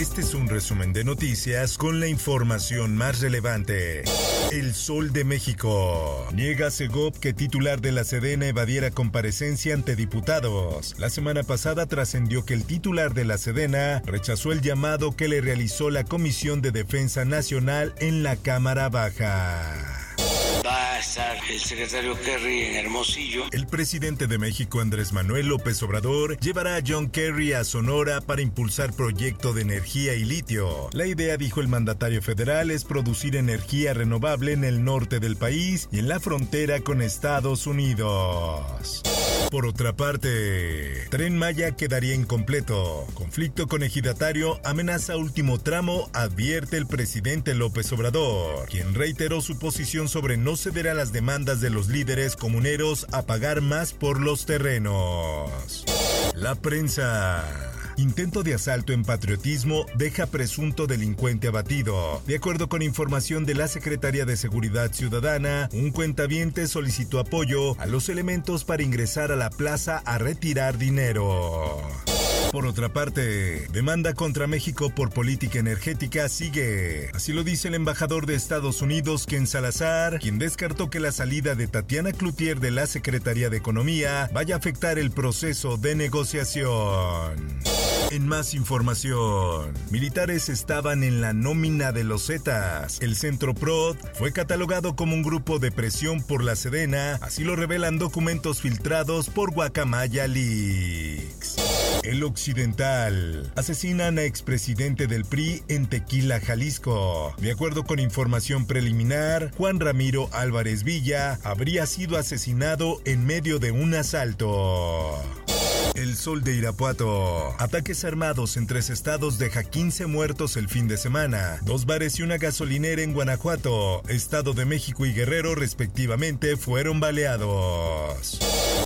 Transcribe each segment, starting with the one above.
Este es un resumen de noticias con la información más relevante. El Sol de México. Niega Segov que titular de la Sedena evadiera comparecencia ante diputados. La semana pasada trascendió que el titular de la Sedena rechazó el llamado que le realizó la Comisión de Defensa Nacional en la Cámara Baja el secretario Kerry en Hermosillo. El presidente de México, Andrés Manuel López Obrador, llevará a John Kerry a Sonora para impulsar proyecto de energía y litio. La idea, dijo el mandatario federal, es producir energía renovable en el norte del país y en la frontera con Estados Unidos. Por otra parte, Tren Maya quedaría incompleto. Conflicto con ejidatario amenaza último tramo, advierte el presidente López Obrador, quien reiteró su posición sobre no ceder a las demandas de los líderes comuneros a pagar más por los terrenos. La prensa. Intento de asalto en patriotismo deja presunto delincuente abatido. De acuerdo con información de la Secretaría de Seguridad Ciudadana, un cuentaviente solicitó apoyo a los elementos para ingresar a la plaza a retirar dinero. Por otra parte, demanda contra México por política energética sigue. Así lo dice el embajador de Estados Unidos, Ken Salazar, quien descartó que la salida de Tatiana Cloutier de la Secretaría de Economía vaya a afectar el proceso de negociación. En más información, militares estaban en la nómina de los Zetas. El Centro PROD fue catalogado como un grupo de presión por la Sedena, así lo revelan documentos filtrados por Guacamaya Leaks. El Occidental. Asesinan a expresidente del PRI en Tequila, Jalisco. De acuerdo con información preliminar, Juan Ramiro Álvarez Villa habría sido asesinado en medio de un asalto. El Sol de Irapuato. Ataques armados en tres estados deja 15 muertos el fin de semana. Dos bares y una gasolinera en Guanajuato, Estado de México y Guerrero respectivamente fueron baleados.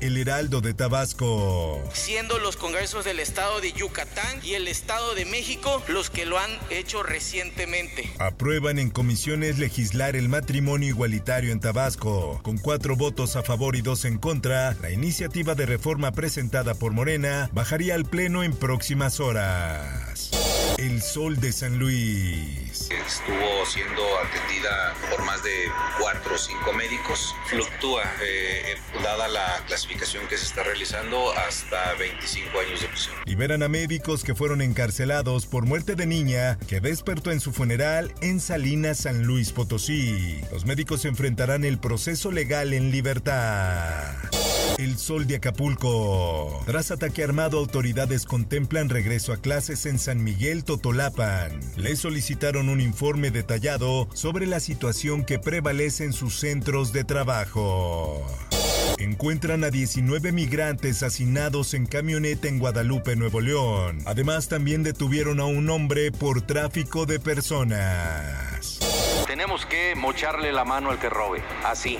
El Heraldo de Tabasco. Siendo los congresos del estado de Yucatán y el estado de México los que lo han hecho recientemente. Aprueban en comisiones legislar el matrimonio igualitario en Tabasco. Con cuatro votos a favor y dos en contra, la iniciativa de reforma presentada por Morena bajaría al Pleno en próximas horas. El Sol de San Luis. Estuvo siendo atendida por más de cuatro o cinco médicos. Fluctúa, eh, dada la clasificación que se está realizando, hasta 25 años de prisión. Liberan a médicos que fueron encarcelados por muerte de niña que despertó en su funeral en Salinas, San Luis Potosí. Los médicos enfrentarán el proceso legal en libertad. El sol de Acapulco. Tras ataque armado, autoridades contemplan regreso a clases en San Miguel Totolapan. Le solicitaron un informe detallado sobre la situación que prevalece en sus centros de trabajo. Encuentran a 19 migrantes asesinados en camioneta en Guadalupe, Nuevo León. Además, también detuvieron a un hombre por tráfico de personas. Tenemos que mocharle la mano al que robe, así.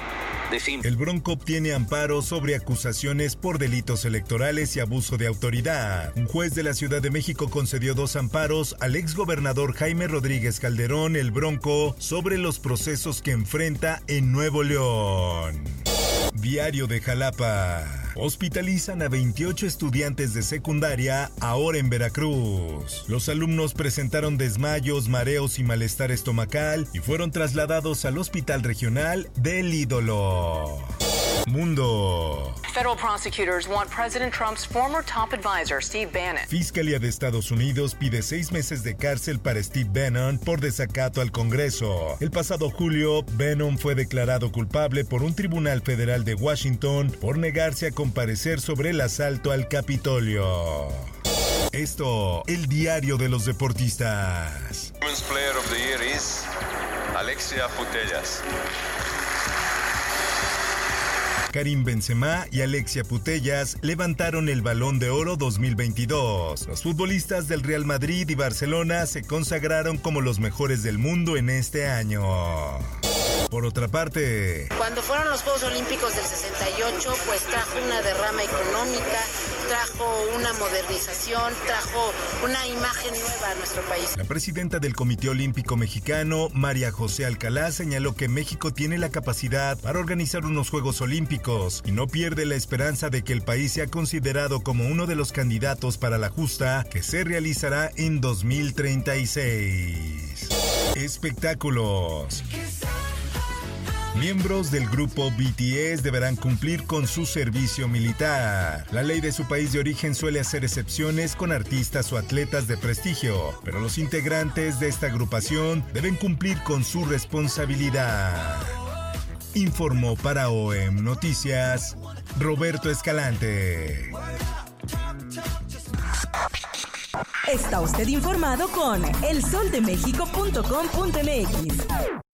El Bronco obtiene amparo sobre acusaciones por delitos electorales y abuso de autoridad. Un juez de la Ciudad de México concedió dos amparos al exgobernador Jaime Rodríguez Calderón, el Bronco, sobre los procesos que enfrenta en Nuevo León. Diario de Jalapa. Hospitalizan a 28 estudiantes de secundaria ahora en Veracruz. Los alumnos presentaron desmayos, mareos y malestar estomacal y fueron trasladados al Hospital Regional del Ídolo. Mundo. Federal prosecutors want President Trump's former top advisor, Steve Bannon. Fiscalía de Estados Unidos pide seis meses de cárcel para Steve Bannon por desacato al Congreso. El pasado julio, Bannon fue declarado culpable por un tribunal federal de Washington por negarse a comparecer sobre el asalto al Capitolio. Esto, el diario de los deportistas. Women's Player of the Year is Alexia Putellas. Karim Benzema y Alexia Putellas levantaron el Balón de Oro 2022. Los futbolistas del Real Madrid y Barcelona se consagraron como los mejores del mundo en este año. Por otra parte, cuando fueron los Juegos Olímpicos del 68, pues trajo una derrama económica, trajo una modernización, trajo una imagen nueva a nuestro país. La presidenta del Comité Olímpico Mexicano, María José Alcalá, señaló que México tiene la capacidad para organizar unos Juegos Olímpicos y no pierde la esperanza de que el país sea considerado como uno de los candidatos para la justa que se realizará en 2036. Espectáculos. Miembros del grupo BTS deberán cumplir con su servicio militar. La ley de su país de origen suele hacer excepciones con artistas o atletas de prestigio, pero los integrantes de esta agrupación deben cumplir con su responsabilidad. Informó para OEM Noticias Roberto Escalante. Está usted informado con elsoldemexico.com.mx.